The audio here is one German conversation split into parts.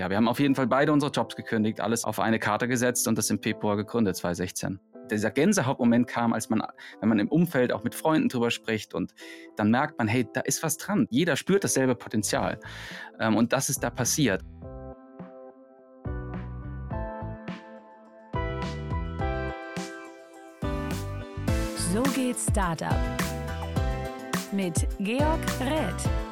Ja, wir haben auf jeden Fall beide unsere Jobs gekündigt, alles auf eine Karte gesetzt und das im Februar gegründet, 2016 dieser Gänsehautmoment kam, als man, wenn man im Umfeld auch mit Freunden drüber spricht und dann merkt man, hey, da ist was dran. Jeder spürt dasselbe Potenzial. Ähm, und das ist da passiert. So geht Startup mit Georg Räth.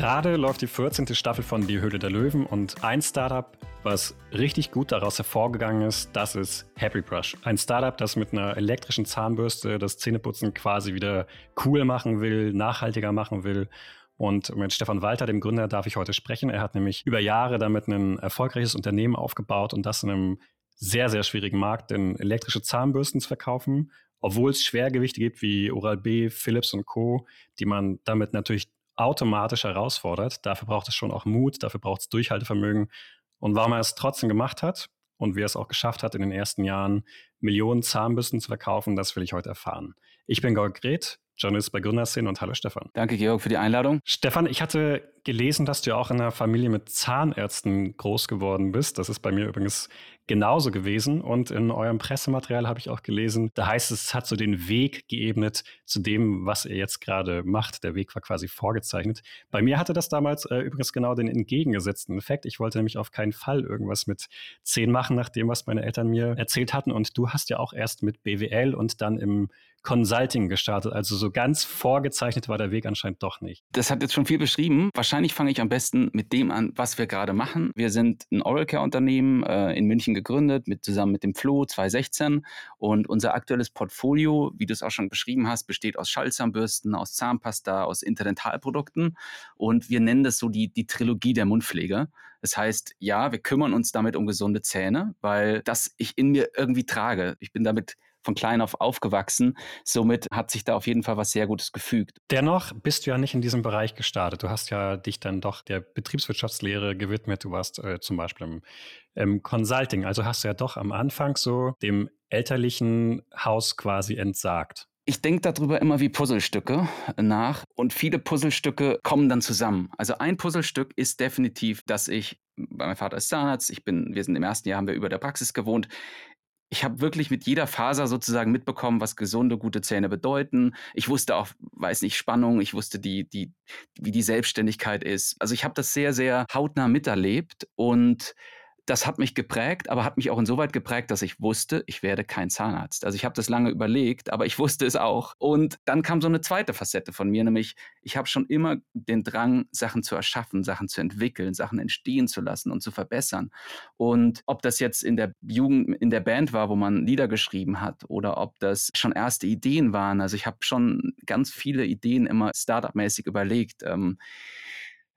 Gerade läuft die 14. Staffel von Die Höhle der Löwen und ein Startup, was richtig gut daraus hervorgegangen ist, das ist Happy Brush. Ein Startup, das mit einer elektrischen Zahnbürste das Zähneputzen quasi wieder cool machen will, nachhaltiger machen will. Und mit Stefan Walter, dem Gründer, darf ich heute sprechen. Er hat nämlich über Jahre damit ein erfolgreiches Unternehmen aufgebaut und das in einem sehr, sehr schwierigen Markt, denn elektrische Zahnbürsten zu verkaufen, obwohl es Schwergewichte gibt wie Oral-B, Philips und Co., die man damit natürlich automatisch herausfordert. Dafür braucht es schon auch Mut, dafür braucht es Durchhaltevermögen. Und warum er es trotzdem gemacht hat und wie er es auch geschafft hat, in den ersten Jahren Millionen Zahnbürsten zu verkaufen, das will ich heute erfahren. Ich bin Georg Greth, Journalist bei Gründerszene und hallo Stefan. Danke, Georg, für die Einladung. Stefan, ich hatte gelesen, dass du ja auch in einer Familie mit Zahnärzten groß geworden bist. Das ist bei mir übrigens genauso gewesen. Und in eurem Pressematerial habe ich auch gelesen, da heißt es, es hat so den Weg geebnet zu dem, was ihr jetzt gerade macht. Der Weg war quasi vorgezeichnet. Bei mir hatte das damals äh, übrigens genau den entgegengesetzten Effekt. Ich wollte nämlich auf keinen Fall irgendwas mit zehn machen, nach dem, was meine Eltern mir erzählt hatten. Und du hast ja auch erst mit BWL und dann im Consulting gestartet. Also so ganz vorgezeichnet war der Weg anscheinend doch nicht. Das hat jetzt schon viel beschrieben. Wahrscheinlich fange ich am besten mit dem an, was wir gerade machen. Wir sind ein Oral Care Unternehmen äh, in München gegründet, mit, zusammen mit dem Flo 2016. Und unser aktuelles Portfolio, wie du es auch schon beschrieben hast, besteht aus Schallzahnbürsten, aus Zahnpasta, aus Interdentalprodukten. Und wir nennen das so die, die Trilogie der Mundpflege. Das heißt, ja, wir kümmern uns damit um gesunde Zähne, weil das ich in mir irgendwie trage. Ich bin damit von klein auf aufgewachsen. Somit hat sich da auf jeden Fall was sehr Gutes gefügt. Dennoch bist du ja nicht in diesem Bereich gestartet. Du hast ja dich dann doch der Betriebswirtschaftslehre gewidmet. Du warst äh, zum Beispiel im, im Consulting. Also hast du ja doch am Anfang so dem elterlichen Haus quasi entsagt. Ich denke darüber immer wie Puzzlestücke nach und viele Puzzlestücke kommen dann zusammen. Also ein Puzzlestück ist definitiv, dass ich, mein Vater ist Zahnarzt, ich bin, wir sind im ersten Jahr, haben wir über der Praxis gewohnt ich habe wirklich mit jeder Faser sozusagen mitbekommen, was gesunde, gute Zähne bedeuten. Ich wusste auch, weiß nicht, Spannung, ich wusste, die, die, wie die Selbstständigkeit ist. Also ich habe das sehr, sehr hautnah miterlebt und das hat mich geprägt, aber hat mich auch insoweit geprägt, dass ich wusste, ich werde kein Zahnarzt. Also ich habe das lange überlegt, aber ich wusste es auch. Und dann kam so eine zweite Facette von mir, nämlich ich habe schon immer den Drang, Sachen zu erschaffen, Sachen zu entwickeln, Sachen entstehen zu lassen und zu verbessern. Und ob das jetzt in der Jugend, in der Band war, wo man Lieder geschrieben hat, oder ob das schon erste Ideen waren. Also ich habe schon ganz viele Ideen immer Startup-mäßig überlegt. Ähm,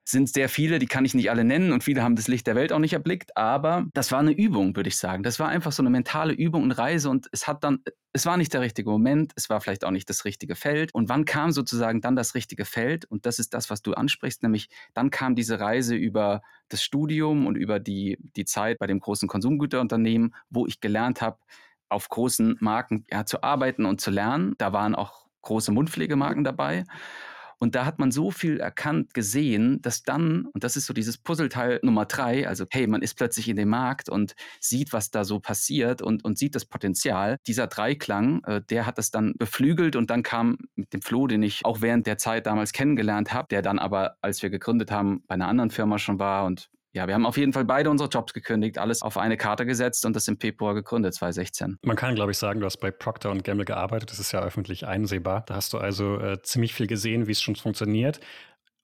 sind sehr viele, die kann ich nicht alle nennen und viele haben das Licht der Welt auch nicht erblickt, aber das war eine Übung, würde ich sagen. Das war einfach so eine mentale Übung und Reise und es hat dann, es war nicht der richtige Moment, es war vielleicht auch nicht das richtige Feld. Und wann kam sozusagen dann das richtige Feld? Und das ist das, was du ansprichst, nämlich dann kam diese Reise über das Studium und über die, die Zeit bei dem großen Konsumgüterunternehmen, wo ich gelernt habe, auf großen Marken ja, zu arbeiten und zu lernen. Da waren auch große Mundpflegemarken dabei. Und da hat man so viel erkannt, gesehen, dass dann, und das ist so dieses Puzzleteil Nummer drei, also hey, man ist plötzlich in dem Markt und sieht, was da so passiert und, und sieht das Potenzial. Dieser Dreiklang, äh, der hat das dann beflügelt und dann kam mit dem Flo, den ich auch während der Zeit damals kennengelernt habe, der dann aber, als wir gegründet haben, bei einer anderen Firma schon war und ja, wir haben auf jeden Fall beide unsere Jobs gekündigt, alles auf eine Karte gesetzt und das im Februar gegründet, 2016. Man kann, glaube ich, sagen, du hast bei Procter Gamble gearbeitet. Das ist ja öffentlich einsehbar. Da hast du also äh, ziemlich viel gesehen, wie es schon funktioniert.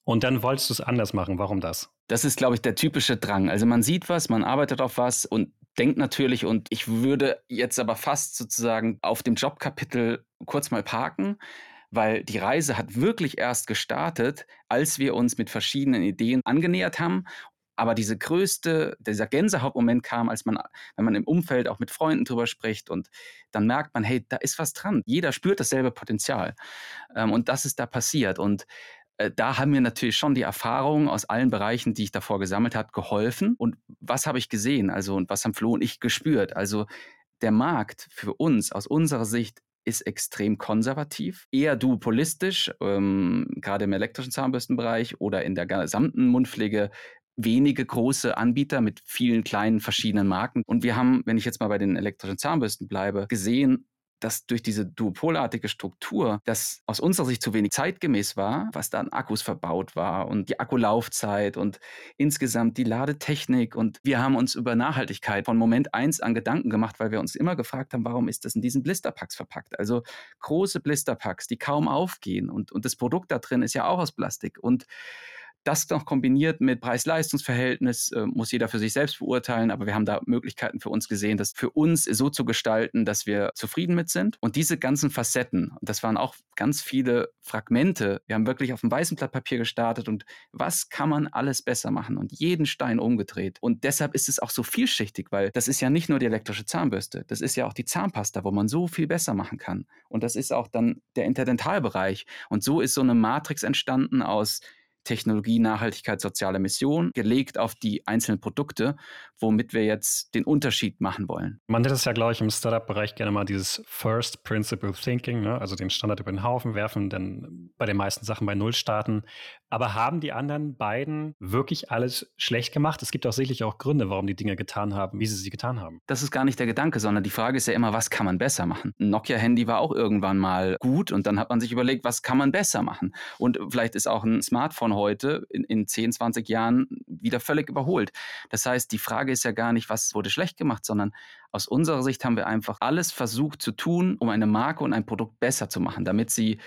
Und dann wolltest du es anders machen. Warum das? Das ist, glaube ich, der typische Drang. Also man sieht was, man arbeitet auf was und denkt natürlich, und ich würde jetzt aber fast sozusagen auf dem Jobkapitel kurz mal parken weil die Reise hat wirklich erst gestartet, als wir uns mit verschiedenen Ideen angenähert haben aber diese größte, dieser Gänsehautmoment kam, als man, wenn man im Umfeld auch mit Freunden drüber spricht und dann merkt man, hey, da ist was dran. Jeder spürt dasselbe Potenzial. Ähm, und das ist da passiert. Und äh, da haben mir natürlich schon die Erfahrungen aus allen Bereichen, die ich davor gesammelt habe, geholfen. Und was habe ich gesehen? Also, und was haben Flo und ich gespürt? Also, der Markt für uns aus unserer Sicht ist extrem konservativ, eher duopolistisch, ähm, gerade im elektrischen Zahnbürstenbereich oder in der gesamten Mundpflege wenige große Anbieter mit vielen kleinen verschiedenen Marken. Und wir haben, wenn ich jetzt mal bei den elektrischen Zahnbürsten bleibe, gesehen, dass durch diese duopolartige Struktur das aus unserer Sicht zu wenig zeitgemäß war, was da an Akkus verbaut war und die Akkulaufzeit und insgesamt die Ladetechnik. Und wir haben uns über Nachhaltigkeit von Moment eins an Gedanken gemacht, weil wir uns immer gefragt haben, warum ist das in diesen Blisterpacks verpackt? Also große Blisterpacks, die kaum aufgehen und, und das Produkt da drin ist ja auch aus Plastik. Und das noch kombiniert mit Preis-Leistungs-Verhältnis äh, muss jeder für sich selbst beurteilen, aber wir haben da Möglichkeiten für uns gesehen, das für uns so zu gestalten, dass wir zufrieden mit sind. Und diese ganzen Facetten, das waren auch ganz viele Fragmente. Wir haben wirklich auf dem weißen Blatt Papier gestartet und was kann man alles besser machen und jeden Stein umgedreht. Und deshalb ist es auch so vielschichtig, weil das ist ja nicht nur die elektrische Zahnbürste, das ist ja auch die Zahnpasta, wo man so viel besser machen kann. Und das ist auch dann der Interdentalbereich. Und so ist so eine Matrix entstanden aus Technologie, Nachhaltigkeit, soziale Mission, gelegt auf die einzelnen Produkte, womit wir jetzt den Unterschied machen wollen. Man nennt es ja, glaube ich, im Startup-Bereich gerne mal dieses First Principle Thinking, ne? also den Standard über den Haufen werfen, dann bei den meisten Sachen bei Null starten. Aber haben die anderen beiden wirklich alles schlecht gemacht? Es gibt auch sicherlich auch Gründe, warum die Dinge getan haben, wie sie sie getan haben. Das ist gar nicht der Gedanke, sondern die Frage ist ja immer, was kann man besser machen? Ein Nokia-Handy war auch irgendwann mal gut und dann hat man sich überlegt, was kann man besser machen? Und vielleicht ist auch ein Smartphone heute in, in 10, 20 Jahren wieder völlig überholt. Das heißt, die Frage ist ja gar nicht, was wurde schlecht gemacht, sondern aus unserer Sicht haben wir einfach alles versucht zu tun, um eine Marke und ein Produkt besser zu machen, damit sie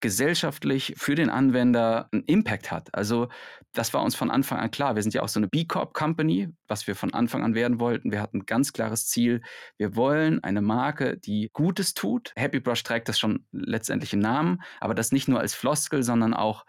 gesellschaftlich für den Anwender einen Impact hat. Also das war uns von Anfang an klar. Wir sind ja auch so eine B Corp Company, was wir von Anfang an werden wollten. Wir hatten ein ganz klares Ziel. Wir wollen eine Marke, die Gutes tut. Happy Brush trägt das schon letztendlich im Namen, aber das nicht nur als Floskel, sondern auch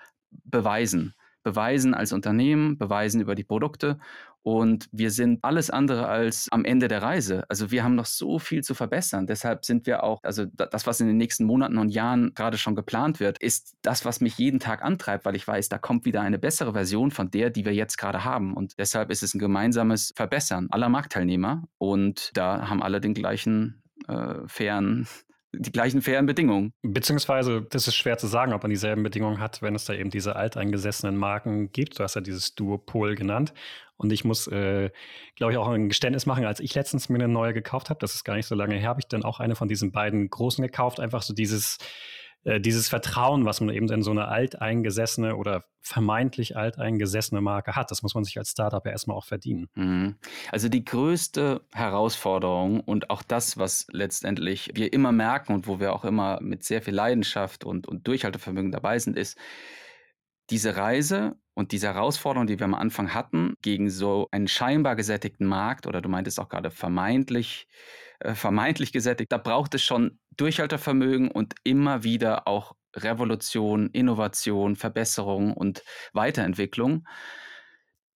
beweisen. Beweisen als Unternehmen, beweisen über die Produkte und wir sind alles andere als am Ende der Reise. Also wir haben noch so viel zu verbessern. Deshalb sind wir auch, also das, was in den nächsten Monaten und Jahren gerade schon geplant wird, ist das, was mich jeden Tag antreibt, weil ich weiß, da kommt wieder eine bessere Version von der, die wir jetzt gerade haben. Und deshalb ist es ein gemeinsames Verbessern aller Marktteilnehmer. Und da haben alle den gleichen äh, fairen die gleichen fairen Bedingungen. Beziehungsweise, das ist schwer zu sagen, ob man dieselben Bedingungen hat, wenn es da eben diese alteingesessenen Marken gibt. Du hast ja dieses Duopol genannt. Und ich muss, äh, glaube ich, auch ein Geständnis machen, als ich letztens mir eine neue gekauft habe, das ist gar nicht so lange her, habe ich dann auch eine von diesen beiden großen gekauft. Einfach so dieses, äh, dieses Vertrauen, was man eben in so eine alteingesessene oder vermeintlich alteingesessene Marke hat. Das muss man sich als Startup ja erstmal auch verdienen. Mhm. Also die größte Herausforderung und auch das, was letztendlich wir immer merken und wo wir auch immer mit sehr viel Leidenschaft und, und Durchhaltevermögen dabei sind, ist, diese Reise und diese Herausforderung, die wir am Anfang hatten, gegen so einen scheinbar gesättigten Markt, oder du meintest auch gerade vermeintlich, vermeintlich gesättigt, da braucht es schon Durchhaltevermögen und immer wieder auch Revolution, Innovation, Verbesserung und Weiterentwicklung.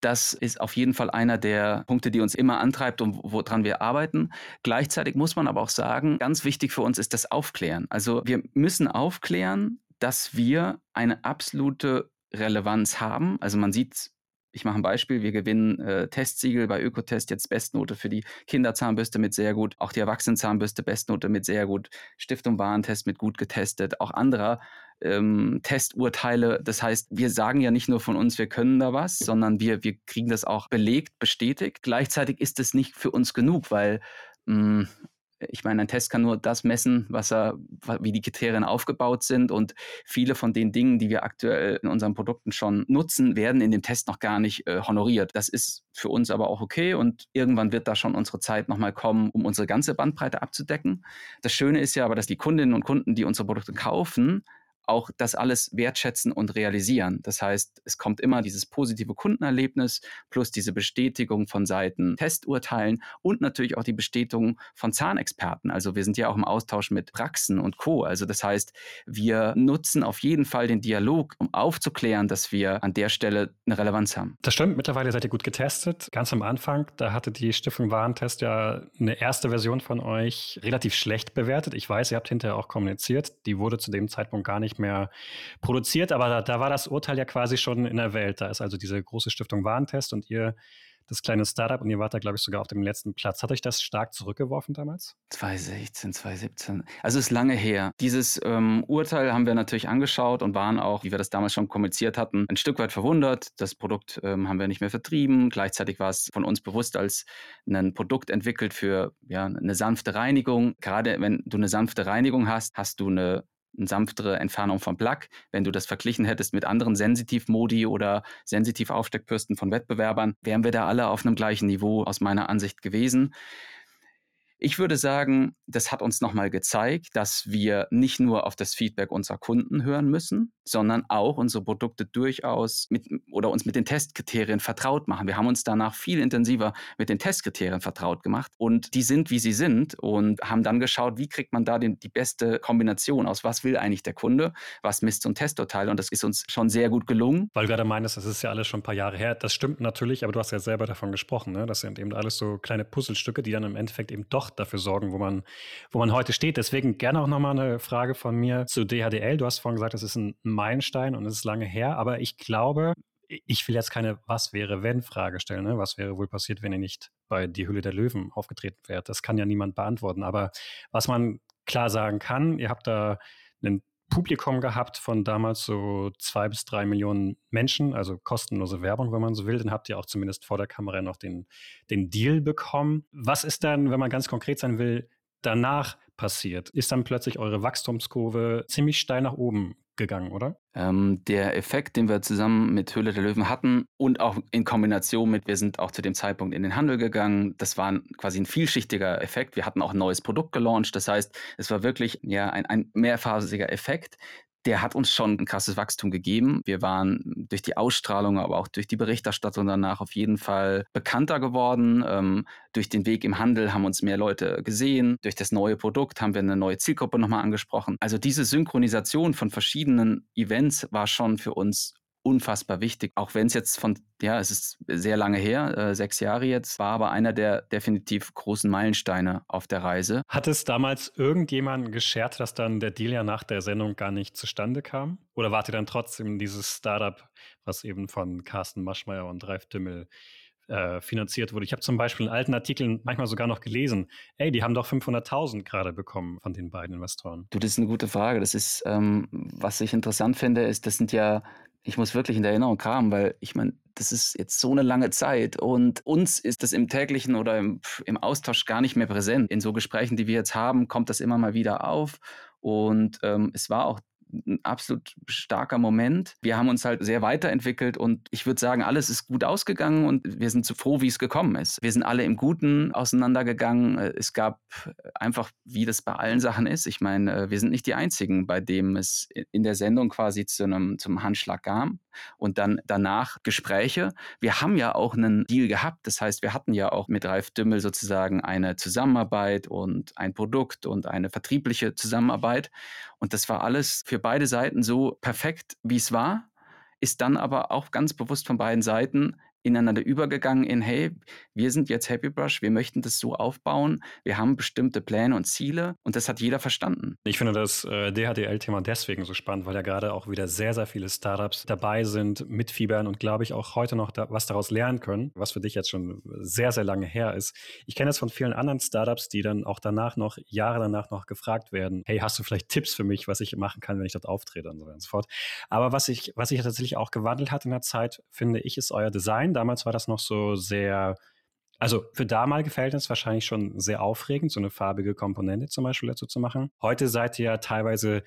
Das ist auf jeden Fall einer der Punkte, die uns immer antreibt und woran wir arbeiten. Gleichzeitig muss man aber auch sagen, ganz wichtig für uns ist das Aufklären. Also wir müssen aufklären, dass wir eine absolute Relevanz haben. Also man sieht, ich mache ein Beispiel, wir gewinnen äh, Testsiegel bei Ökotest jetzt Bestnote für die Kinderzahnbürste mit sehr gut, auch die Erwachsenenzahnbürste Bestnote mit sehr gut, Stiftung Warentest mit gut getestet, auch anderer ähm, Testurteile. Das heißt, wir sagen ja nicht nur von uns, wir können da was, sondern wir, wir kriegen das auch belegt, bestätigt. Gleichzeitig ist es nicht für uns genug, weil mh, hm, ich meine, ein Test kann nur das messen, was er, wie die Kriterien aufgebaut sind. Und viele von den Dingen, die wir aktuell in unseren Produkten schon nutzen, werden in dem Test noch gar nicht äh, honoriert. Das ist für uns aber auch okay und irgendwann wird da schon unsere Zeit nochmal kommen, um unsere ganze Bandbreite abzudecken. Das Schöne ist ja aber, dass die Kundinnen und Kunden, die unsere Produkte kaufen, auch das alles wertschätzen und realisieren. Das heißt, es kommt immer dieses positive Kundenerlebnis plus diese Bestätigung von Seiten Testurteilen und natürlich auch die Bestätigung von Zahnexperten. Also wir sind ja auch im Austausch mit Praxen und Co. Also das heißt, wir nutzen auf jeden Fall den Dialog, um aufzuklären, dass wir an der Stelle eine Relevanz haben. Das stimmt, mittlerweile seid ihr gut getestet. Ganz am Anfang, da hatte die Stiftung Warentest ja eine erste Version von euch relativ schlecht bewertet. Ich weiß, ihr habt hinterher auch kommuniziert. Die wurde zu dem Zeitpunkt gar nicht nicht mehr produziert, aber da, da war das Urteil ja quasi schon in der Welt. Da ist also diese große Stiftung Warentest und ihr das kleine Startup und ihr wart da, glaube ich, sogar auf dem letzten Platz. Hat euch das stark zurückgeworfen damals? 2016, 2017. Also ist lange her. Dieses ähm, Urteil haben wir natürlich angeschaut und waren auch, wie wir das damals schon kommuniziert hatten, ein Stück weit verwundert. Das Produkt ähm, haben wir nicht mehr vertrieben. Gleichzeitig war es von uns bewusst als ein Produkt entwickelt für ja, eine sanfte Reinigung. Gerade wenn du eine sanfte Reinigung hast, hast du eine eine sanftere Entfernung vom Plug. Wenn du das verglichen hättest mit anderen Sensitiv-Modi oder Sensitiv-Aufsteckbürsten von Wettbewerbern, wären wir da alle auf einem gleichen Niveau aus meiner Ansicht gewesen. Ich würde sagen, das hat uns nochmal gezeigt, dass wir nicht nur auf das Feedback unserer Kunden hören müssen, sondern auch unsere Produkte durchaus mit oder uns mit den Testkriterien vertraut machen. Wir haben uns danach viel intensiver mit den Testkriterien vertraut gemacht und die sind, wie sie sind und haben dann geschaut, wie kriegt man da den, die beste Kombination aus, was will eigentlich der Kunde, was misst so ein Testurteil und das ist uns schon sehr gut gelungen. Weil du gerade meinst, das ist ja alles schon ein paar Jahre her. Das stimmt natürlich, aber du hast ja selber davon gesprochen. Ne? Das sind eben alles so kleine Puzzlestücke, die dann im Endeffekt eben doch dafür sorgen, wo man, wo man heute steht. Deswegen gerne auch nochmal eine Frage von mir zu DHDL. Du hast vorhin gesagt, das ist ein Meilenstein und es ist lange her, aber ich glaube, ich will jetzt keine Was wäre, wenn Frage stellen. Ne? Was wäre wohl passiert, wenn ihr nicht bei Die Hülle der Löwen aufgetreten wärt? Das kann ja niemand beantworten. Aber was man klar sagen kann, ihr habt da einen Publikum gehabt von damals so zwei bis drei Millionen Menschen, also kostenlose Werbung, wenn man so will. Dann habt ihr auch zumindest vor der Kamera noch den, den Deal bekommen. Was ist dann, wenn man ganz konkret sein will, danach passiert? Ist dann plötzlich eure Wachstumskurve ziemlich steil nach oben gegangen, oder? Ähm, der Effekt, den wir zusammen mit Höhle der Löwen hatten und auch in Kombination mit, wir sind auch zu dem Zeitpunkt in den Handel gegangen, das war quasi ein vielschichtiger Effekt. Wir hatten auch ein neues Produkt gelauncht. Das heißt, es war wirklich ja, ein, ein mehrphasiger Effekt, der hat uns schon ein krasses Wachstum gegeben. Wir waren durch die Ausstrahlung, aber auch durch die Berichterstattung danach auf jeden Fall bekannter geworden. Ähm, durch den Weg im Handel haben uns mehr Leute gesehen. Durch das neue Produkt haben wir eine neue Zielgruppe nochmal angesprochen. Also diese Synchronisation von verschiedenen Events war schon für uns unfassbar wichtig. Auch wenn es jetzt von, ja, es ist sehr lange her, äh, sechs Jahre jetzt, war aber einer der definitiv großen Meilensteine auf der Reise. Hat es damals irgendjemanden geschert, dass dann der Deal ja nach der Sendung gar nicht zustande kam? Oder wart ihr dann trotzdem dieses Startup, was eben von Carsten Maschmeyer und Ralf Dümmel äh, finanziert wurde. Ich habe zum Beispiel in alten Artikeln manchmal sogar noch gelesen, ey, die haben doch 500.000 gerade bekommen von den beiden Investoren. Du, das ist eine gute Frage. Das ist, ähm, was ich interessant finde, ist, das sind ja ich muss wirklich in der Erinnerung kramen, weil ich meine, das ist jetzt so eine lange Zeit und uns ist das im täglichen oder im, im, Austausch gar nicht mehr präsent. In so Gesprächen, die wir jetzt haben, kommt das immer mal wieder auf und ähm, es war auch ein absolut starker Moment. Wir haben uns halt sehr weiterentwickelt und ich würde sagen, alles ist gut ausgegangen und wir sind so froh, wie es gekommen ist. Wir sind alle im Guten auseinandergegangen. Es gab einfach, wie das bei allen Sachen ist. Ich meine, wir sind nicht die Einzigen, bei dem es in der Sendung quasi zu einem, zum Handschlag kam und dann danach Gespräche. Wir haben ja auch einen Deal gehabt. Das heißt, wir hatten ja auch mit Ralf Dümmel sozusagen eine Zusammenarbeit und ein Produkt und eine vertriebliche Zusammenarbeit. Und das war alles für beide Seiten so perfekt, wie es war, ist dann aber auch ganz bewusst von beiden Seiten ineinander übergegangen in, hey, wir sind jetzt Happy Brush, wir möchten das so aufbauen, wir haben bestimmte Pläne und Ziele und das hat jeder verstanden. Ich finde das äh, DHDL-Thema deswegen so spannend, weil ja gerade auch wieder sehr, sehr viele Startups dabei sind, mitfiebern und glaube ich auch heute noch da, was daraus lernen können, was für dich jetzt schon sehr, sehr lange her ist. Ich kenne das von vielen anderen Startups, die dann auch danach noch, Jahre danach noch gefragt werden, hey, hast du vielleicht Tipps für mich, was ich machen kann, wenn ich dort auftrete und so weiter und so fort. Aber was ich, was sich tatsächlich auch gewandelt hat in der Zeit, finde ich, ist euer Design Damals war das noch so sehr, also für damalige Verhältnisse wahrscheinlich schon sehr aufregend, so eine farbige Komponente zum Beispiel dazu zu machen. Heute seid ihr ja teilweise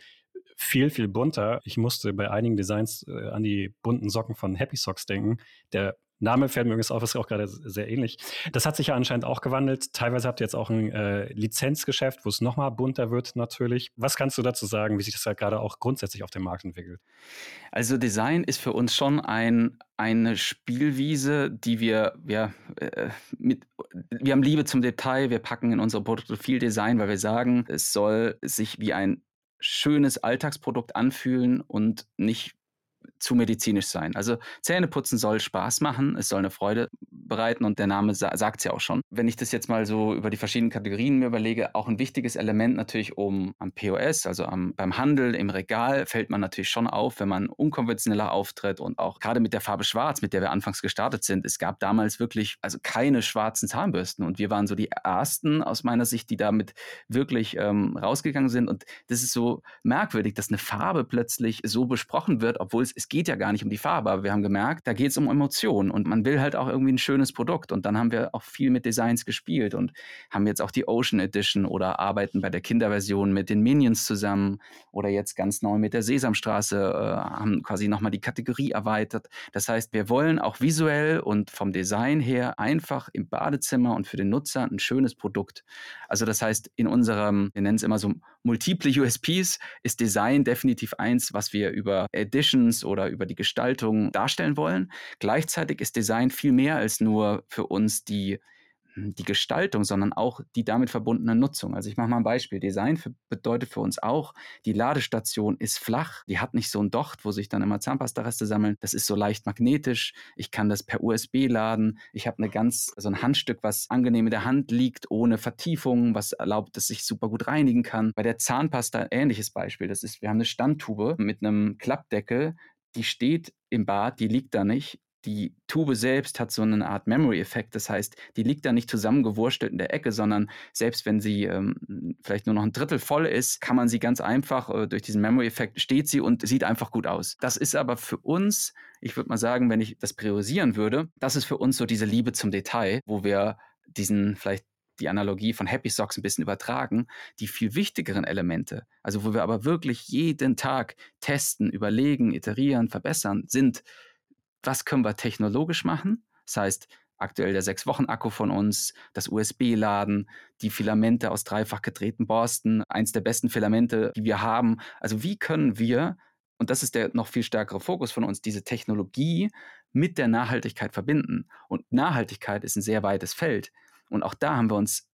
viel, viel bunter. Ich musste bei einigen Designs äh, an die bunten Socken von Happy Socks denken. Der Name fällt mir übrigens auf, ist auch gerade sehr ähnlich. Das hat sich ja anscheinend auch gewandelt. Teilweise habt ihr jetzt auch ein äh, Lizenzgeschäft, wo es nochmal bunter wird natürlich. Was kannst du dazu sagen, wie sich das ja gerade auch grundsätzlich auf dem Markt entwickelt? Also Design ist für uns schon ein, eine Spielwiese, die wir, ja, äh, mit, wir haben Liebe zum Detail, wir packen in unsere Produkte viel Design, weil wir sagen, es soll sich wie ein schönes Alltagsprodukt anfühlen und nicht zu medizinisch sein. Also Zähneputzen soll Spaß machen, es soll eine Freude bereiten und der Name sa sagt es ja auch schon. Wenn ich das jetzt mal so über die verschiedenen Kategorien mir überlege, auch ein wichtiges Element natürlich um am POS, also am, beim Handel, im Regal, fällt man natürlich schon auf, wenn man unkonventioneller auftritt und auch gerade mit der Farbe Schwarz, mit der wir anfangs gestartet sind. Es gab damals wirklich also keine schwarzen Zahnbürsten und wir waren so die ersten aus meiner Sicht, die damit wirklich ähm, rausgegangen sind und das ist so merkwürdig, dass eine Farbe plötzlich so besprochen wird, obwohl es, es geht ja gar nicht um die Farbe, aber wir haben gemerkt, da geht es um Emotionen und man will halt auch irgendwie ein schönes Produkt und dann haben wir auch viel mit Designs gespielt und haben jetzt auch die Ocean Edition oder arbeiten bei der Kinderversion mit den Minions zusammen oder jetzt ganz neu mit der Sesamstraße, äh, haben quasi nochmal die Kategorie erweitert. Das heißt, wir wollen auch visuell und vom Design her einfach im Badezimmer und für den Nutzer ein schönes Produkt. Also das heißt, in unserem, wir nennen es immer so multiple USPs, ist Design definitiv eins, was wir über Editions oder über die Gestaltung darstellen wollen. Gleichzeitig ist Design viel mehr als nur für uns die die Gestaltung, sondern auch die damit verbundene Nutzung. Also ich mache mal ein Beispiel. Design für, bedeutet für uns auch, die Ladestation ist flach, die hat nicht so ein Docht, wo sich dann immer Zahnpastareste sammeln. Das ist so leicht magnetisch. Ich kann das per USB laden. Ich habe eine ganz, so ein Handstück, was angenehm in der Hand liegt, ohne Vertiefung, was erlaubt, dass ich super gut reinigen kann. Bei der Zahnpasta ähnliches Beispiel. Das ist, wir haben eine Standtube mit einem Klappdeckel, die steht im Bad, die liegt da nicht die Tube selbst hat so eine Art Memory-Effekt. Das heißt, die liegt da nicht zusammengewurstelt in der Ecke, sondern selbst wenn sie ähm, vielleicht nur noch ein Drittel voll ist, kann man sie ganz einfach äh, durch diesen Memory-Effekt steht sie und sieht einfach gut aus. Das ist aber für uns, ich würde mal sagen, wenn ich das priorisieren würde, das ist für uns so diese Liebe zum Detail, wo wir diesen vielleicht die Analogie von Happy Socks ein bisschen übertragen, die viel wichtigeren Elemente, also wo wir aber wirklich jeden Tag testen, überlegen, iterieren, verbessern, sind was können wir technologisch machen? Das heißt, aktuell der sechs Wochen Akku von uns, das USB-Laden, die Filamente aus dreifach gedrehten Borsten, eins der besten Filamente, die wir haben. Also wie können wir, und das ist der noch viel stärkere Fokus von uns, diese Technologie mit der Nachhaltigkeit verbinden? Und Nachhaltigkeit ist ein sehr weites Feld. Und auch da haben wir uns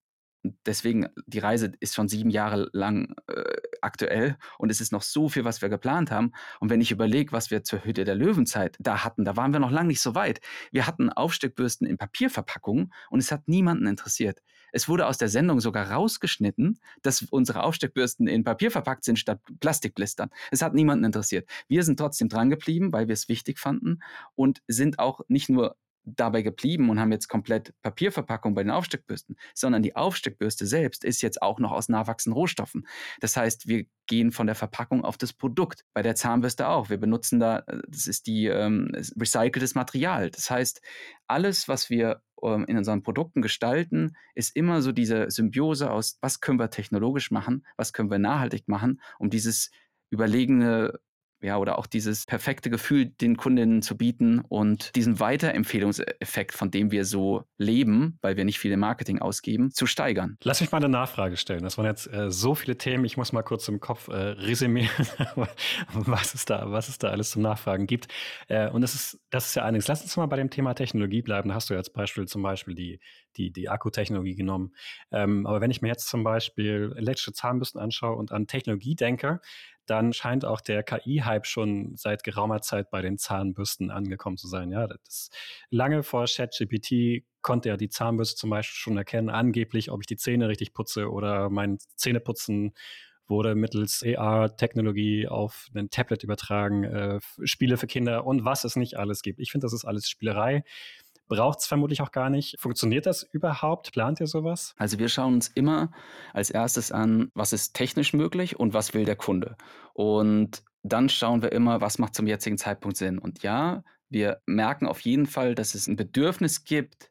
deswegen, die Reise ist schon sieben Jahre lang äh, aktuell und es ist noch so viel, was wir geplant haben. Und wenn ich überlege, was wir zur Hütte der Löwenzeit da hatten, da waren wir noch lange nicht so weit. Wir hatten Aufsteckbürsten in Papierverpackungen und es hat niemanden interessiert. Es wurde aus der Sendung sogar rausgeschnitten, dass unsere Aufsteckbürsten in Papier verpackt sind statt Plastikblistern. Es hat niemanden interessiert. Wir sind trotzdem dran geblieben, weil wir es wichtig fanden und sind auch nicht nur dabei geblieben und haben jetzt komplett Papierverpackung bei den Aufsteckbürsten, sondern die Aufsteckbürste selbst ist jetzt auch noch aus nachwachsenden Rohstoffen. Das heißt, wir gehen von der Verpackung auf das Produkt. Bei der Zahnbürste auch. Wir benutzen da, äh, das ist die ähm, recyceltes Material. Das heißt, alles, was wir ähm, in unseren Produkten gestalten, ist immer so diese Symbiose aus, was können wir technologisch machen, was können wir nachhaltig machen, um dieses überlegene ja, oder auch dieses perfekte Gefühl den Kundinnen zu bieten und diesen Weiterempfehlungseffekt, von dem wir so leben, weil wir nicht viel im Marketing ausgeben, zu steigern. Lass mich mal eine Nachfrage stellen. Das waren jetzt äh, so viele Themen. Ich muss mal kurz im Kopf äh, resümieren, was es da, was es da alles zum Nachfragen gibt. Äh, und das ist, das ist ja einiges. Lass uns mal bei dem Thema Technologie bleiben. Da hast du als Beispiel zum Beispiel die, die, die Akkutechnologie genommen. Ähm, aber wenn ich mir jetzt zum Beispiel elektrische Zahnbürsten anschaue und an Technologie denke, dann scheint auch der KI-Hype schon seit geraumer Zeit bei den Zahnbürsten angekommen zu sein. Ja, das lange vor ChatGPT konnte er die Zahnbürste zum Beispiel schon erkennen, angeblich, ob ich die Zähne richtig putze oder mein Zähneputzen wurde mittels AR-Technologie auf ein Tablet übertragen, äh, Spiele für Kinder und was es nicht alles gibt. Ich finde, das ist alles Spielerei braucht es vermutlich auch gar nicht. Funktioniert das überhaupt? Plant ihr sowas? Also wir schauen uns immer als erstes an, was ist technisch möglich und was will der Kunde. Und dann schauen wir immer, was macht zum jetzigen Zeitpunkt Sinn. Und ja, wir merken auf jeden Fall, dass es ein Bedürfnis gibt,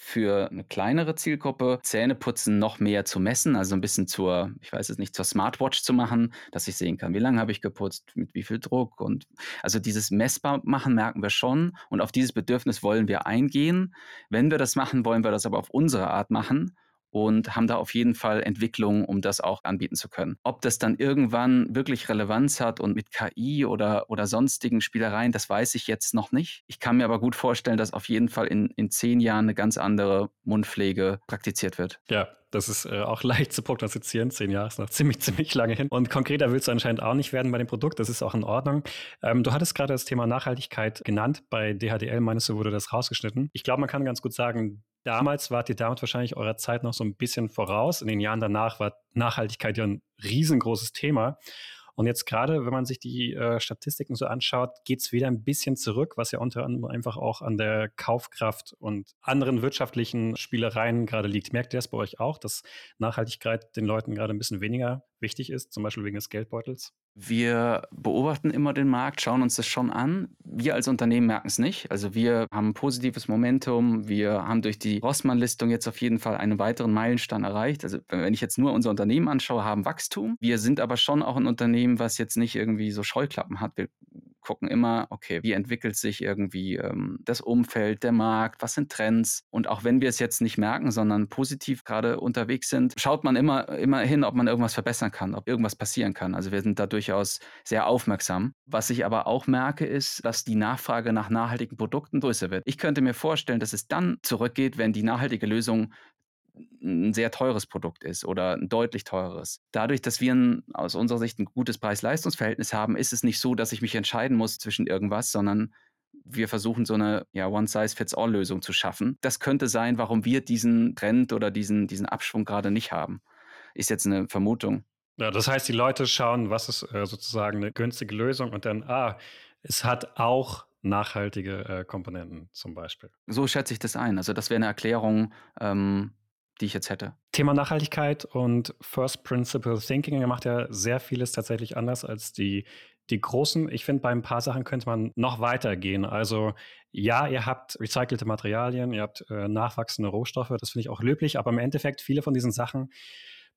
für eine kleinere Zielgruppe Zähneputzen noch mehr zu messen, also ein bisschen zur, ich weiß es nicht, zur Smartwatch zu machen, dass ich sehen kann, wie lange habe ich geputzt, mit wie viel Druck und also dieses messbar machen merken wir schon und auf dieses Bedürfnis wollen wir eingehen. Wenn wir das machen, wollen wir das aber auf unsere Art machen und haben da auf jeden Fall Entwicklungen, um das auch anbieten zu können. Ob das dann irgendwann wirklich Relevanz hat und mit KI oder, oder sonstigen Spielereien, das weiß ich jetzt noch nicht. Ich kann mir aber gut vorstellen, dass auf jeden Fall in, in zehn Jahren eine ganz andere Mundpflege praktiziert wird. Ja, Das ist äh, auch leicht zu prognostizieren. Zehn Jahre ist noch ziemlich, ziemlich lange hin. Und konkreter willst du anscheinend auch nicht werden bei dem Produkt. Das ist auch in Ordnung. Ähm, du hattest gerade das Thema Nachhaltigkeit genannt. Bei DHDL meinst du, wurde das rausgeschnitten. Ich glaube, man kann ganz gut sagen, damals wart ihr damit wahrscheinlich eurer Zeit noch so ein bisschen voraus. In den Jahren danach war Nachhaltigkeit ja ein riesengroßes Thema. Und jetzt gerade, wenn man sich die äh, Statistiken so anschaut, geht es wieder ein bisschen zurück, was ja unter anderem einfach auch an der Kaufkraft und anderen wirtschaftlichen Spielereien gerade liegt. Merkt ihr das bei euch auch, dass Nachhaltigkeit den Leuten gerade ein bisschen weniger wichtig ist, zum Beispiel wegen des Geldbeutels? Wir beobachten immer den Markt, schauen uns das schon an. Wir als Unternehmen merken es nicht. Also wir haben positives Momentum. Wir haben durch die Rossmann-Listung jetzt auf jeden Fall einen weiteren Meilenstein erreicht. Also wenn ich jetzt nur unser Unternehmen anschaue, haben Wachstum. Wir sind aber schon auch ein Unternehmen, was jetzt nicht irgendwie so Scheuklappen hat. Wir gucken immer, okay, wie entwickelt sich irgendwie ähm, das Umfeld, der Markt, was sind Trends? Und auch wenn wir es jetzt nicht merken, sondern positiv gerade unterwegs sind, schaut man immer, immer hin, ob man irgendwas verbessern kann, ob irgendwas passieren kann. Also wir sind da durchaus sehr aufmerksam. Was ich aber auch merke, ist, dass die Nachfrage nach nachhaltigen Produkten größer wird. Ich könnte mir vorstellen, dass es dann zurückgeht, wenn die nachhaltige Lösung ein sehr teures Produkt ist oder ein deutlich teureres. Dadurch, dass wir ein, aus unserer Sicht ein gutes Preis-Leistungs-Verhältnis haben, ist es nicht so, dass ich mich entscheiden muss zwischen irgendwas, sondern wir versuchen so eine ja, One-Size-Fits-All-Lösung zu schaffen. Das könnte sein, warum wir diesen Trend oder diesen, diesen Abschwung gerade nicht haben. Ist jetzt eine Vermutung. Ja, das heißt, die Leute schauen, was ist äh, sozusagen eine günstige Lösung und dann, ah, es hat auch nachhaltige äh, Komponenten zum Beispiel. So schätze ich das ein. Also das wäre eine Erklärung, ähm, die ich jetzt hätte. Thema Nachhaltigkeit und First Principle Thinking. Ihr macht ja sehr vieles tatsächlich anders als die, die Großen. Ich finde, bei ein paar Sachen könnte man noch weiter gehen. Also ja, ihr habt recycelte Materialien, ihr habt äh, nachwachsende Rohstoffe. Das finde ich auch löblich. Aber im Endeffekt, viele von diesen Sachen,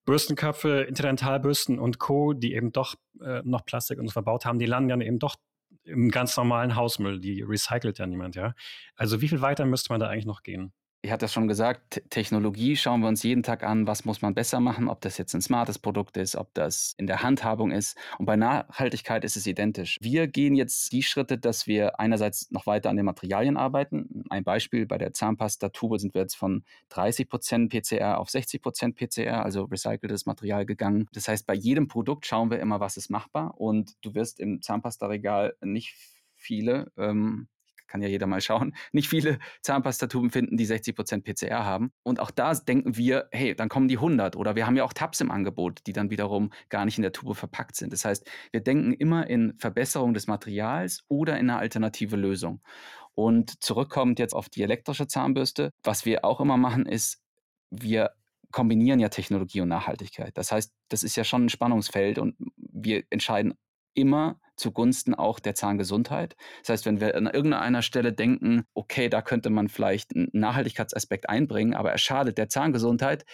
Bürstenköpfe, Interdentalbürsten und Co., die eben doch äh, noch Plastik und so verbaut haben, die landen dann eben doch im ganz normalen Hausmüll. Die recycelt ja niemand, ja. Also wie viel weiter müsste man da eigentlich noch gehen? Ich hatte das schon gesagt, Technologie schauen wir uns jeden Tag an, was muss man besser machen, ob das jetzt ein smartes Produkt ist, ob das in der Handhabung ist. Und bei Nachhaltigkeit ist es identisch. Wir gehen jetzt die Schritte, dass wir einerseits noch weiter an den Materialien arbeiten. Ein Beispiel, bei der Zahnpasta-Tube sind wir jetzt von 30% PCR auf 60% PCR, also recyceltes Material gegangen. Das heißt, bei jedem Produkt schauen wir immer, was ist machbar. Und du wirst im Zahnpasta-Regal nicht viele ähm, kann ja jeder mal schauen, nicht viele Zahnpastatuben finden, die 60% PCR haben. Und auch da denken wir, hey, dann kommen die 100. Oder wir haben ja auch Tabs im Angebot, die dann wiederum gar nicht in der Tube verpackt sind. Das heißt, wir denken immer in Verbesserung des Materials oder in eine alternative Lösung. Und zurückkommend jetzt auf die elektrische Zahnbürste, was wir auch immer machen, ist, wir kombinieren ja Technologie und Nachhaltigkeit. Das heißt, das ist ja schon ein Spannungsfeld und wir entscheiden immer zugunsten auch der Zahngesundheit. Das heißt, wenn wir an irgendeiner Stelle denken, okay, da könnte man vielleicht einen Nachhaltigkeitsaspekt einbringen, aber er schadet der Zahngesundheit,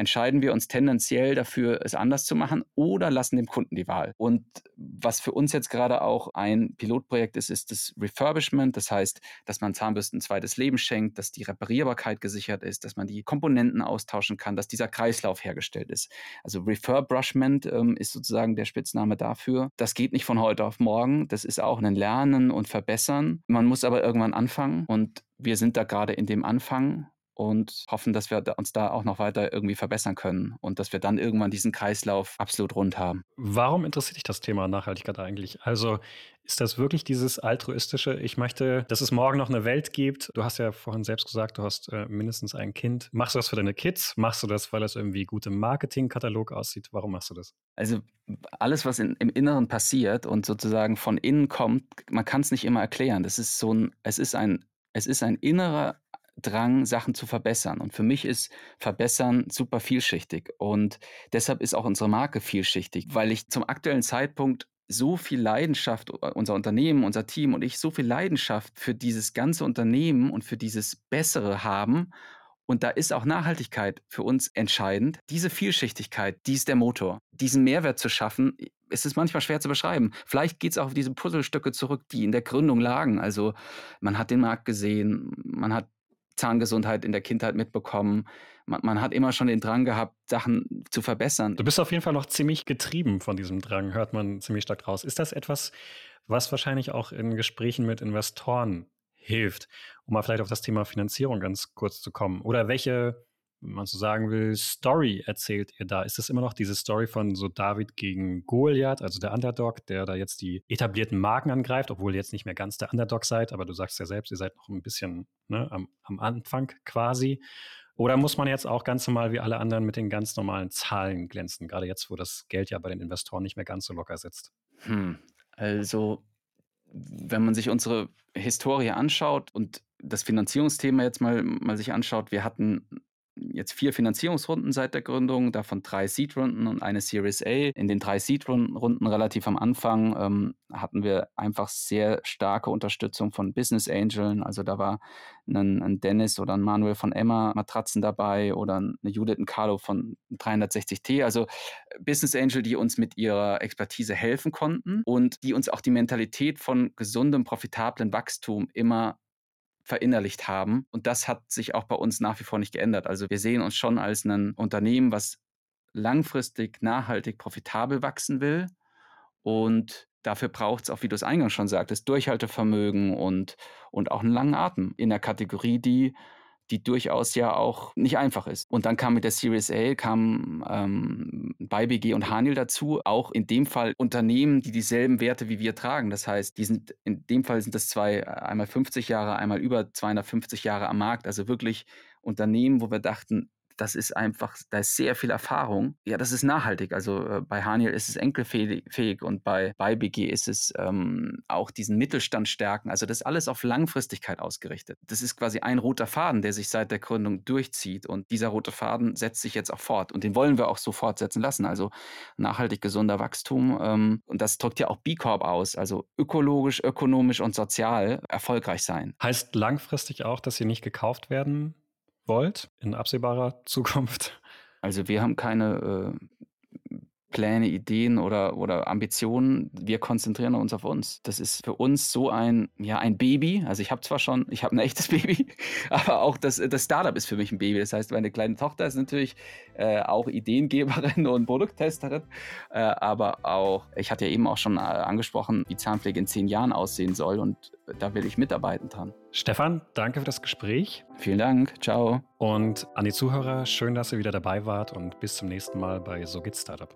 entscheiden wir uns tendenziell dafür, es anders zu machen oder lassen dem Kunden die Wahl. Und was für uns jetzt gerade auch ein Pilotprojekt ist, ist das Refurbishment. Das heißt, dass man Zahnbürsten ein zweites Leben schenkt, dass die Reparierbarkeit gesichert ist, dass man die Komponenten austauschen kann, dass dieser Kreislauf hergestellt ist. Also Refurbishment ähm, ist sozusagen der Spitzname dafür. Das geht nicht von heute auf morgen. Das ist auch ein Lernen und Verbessern. Man muss aber irgendwann anfangen und wir sind da gerade in dem Anfang und hoffen, dass wir uns da auch noch weiter irgendwie verbessern können und dass wir dann irgendwann diesen Kreislauf absolut rund haben. Warum interessiert dich das Thema Nachhaltigkeit eigentlich? Also ist das wirklich dieses altruistische, ich möchte, dass es morgen noch eine Welt gibt? Du hast ja vorhin selbst gesagt, du hast äh, mindestens ein Kind. Machst du das für deine Kids? Machst du das, weil das irgendwie gut im Marketingkatalog aussieht? Warum machst du das? Also alles, was in, im Inneren passiert und sozusagen von innen kommt, man kann es nicht immer erklären. Das ist so ein, es ist ein, es ist ein innerer Drang, Sachen zu verbessern. Und für mich ist Verbessern super vielschichtig. Und deshalb ist auch unsere Marke vielschichtig, weil ich zum aktuellen Zeitpunkt so viel Leidenschaft, äh, unser Unternehmen, unser Team und ich so viel Leidenschaft für dieses ganze Unternehmen und für dieses Bessere haben. Und da ist auch Nachhaltigkeit für uns entscheidend. Diese Vielschichtigkeit, die ist der Motor. Diesen Mehrwert zu schaffen, es ist manchmal schwer zu beschreiben. Vielleicht geht es auch auf diese Puzzlestücke zurück, die in der Gründung lagen. Also man hat den Markt gesehen, man hat Zahngesundheit in der Kindheit mitbekommen. Man, man, hat immer schon den Drang gehabt, Sachen zu verbessern. Du bist auf jeden Fall noch ziemlich getrieben von diesem Drang, hört man ziemlich stark raus. Ist das etwas, was wahrscheinlich auch in Gesprächen mit Investoren hilft, um mal vielleicht auf das Thema Finanzierung ganz kurz zu kommen? Oder welche wenn man so sagen will, Story erzählt ihr da? Ist das immer noch diese Story von so David gegen Goliath, also der Underdog, der da jetzt die etablierten Marken angreift, obwohl ihr jetzt nicht mehr ganz der Underdog seid, aber du sagst ja selbst, ihr seid noch ein bisschen ne, am, am Anfang quasi. Oder muss man jetzt auch ganz normal wie alle anderen mit den ganz normalen Zahlen glänzen, gerade jetzt, wo das Geld ja bei den Investoren nicht mehr ganz so locker sitzt? Hm. Also, wenn man sich unsere Historie anschaut und das Finanzierungsthema jetzt mal, mal sich anschaut, wir hatten jetzt vier Finanzierungsrunden seit der Gründung, davon drei Seed-Runden und eine Series A. In den drei Seed-Runden relativ am Anfang ähm, hatten wir einfach sehr starke Unterstützung von Business Angeln. Also da war ein, ein, Dennis oder ein Manuel von Emma Matratzen dabei oder eine Judith und Carlo von 360T. Also Business Angel, die uns mit ihrer Expertise helfen konnten und die uns auch die Mentalität von gesundem, profitablen Wachstum immer verinnerlicht haben. Und das hat sich auch bei uns nach wie vor nicht geändert. Also wir sehen uns schon als ein Unternehmen, was langfristig, nachhaltig, profitabel wachsen will. Und dafür braucht es auch, wie du es eingangs schon sagtest, Durchhaltevermögen und, und auch einen langen Atem in der Kategorie, die die durchaus ja auch nicht einfach ist. Und dann kam mit der Series A, kam ähm, BayBG und Hanil dazu, auch in dem Fall Unternehmen, die dieselben Werte wie wir tragen. Das heißt, die sind, in dem Fall sind das zwei, einmal 50 Jahre, einmal über 250 Jahre am Markt, also wirklich Unternehmen, wo wir dachten, das ist einfach, da ist sehr viel Erfahrung. Ja, das ist nachhaltig. Also äh, bei Haniel ist es enkelfähig und bei, bei BG ist es ähm, auch diesen Mittelstand stärken. Also das ist alles auf Langfristigkeit ausgerichtet. Das ist quasi ein roter Faden, der sich seit der Gründung durchzieht. Und dieser rote Faden setzt sich jetzt auch fort. Und den wollen wir auch so fortsetzen lassen. Also nachhaltig gesunder Wachstum. Ähm, und das drückt ja auch B Corp aus. Also ökologisch, ökonomisch und sozial erfolgreich sein. Heißt langfristig auch, dass sie nicht gekauft werden wollt in absehbarer Zukunft? Also wir haben keine äh, Pläne, Ideen oder, oder Ambitionen. Wir konzentrieren uns auf uns. Das ist für uns so ein, ja, ein Baby. Also ich habe zwar schon, ich habe ein echtes Baby, aber auch das, das Startup ist für mich ein Baby. Das heißt, meine kleine Tochter ist natürlich äh, auch Ideengeberin und Produkttesterin. Äh, aber auch, ich hatte ja eben auch schon äh, angesprochen, wie Zahnpflege in zehn Jahren aussehen soll. Und da will ich mitarbeiten dran. Stefan, danke für das Gespräch. Vielen Dank. Ciao. Und an die Zuhörer, schön, dass ihr wieder dabei wart und bis zum nächsten Mal bei So geht Startup.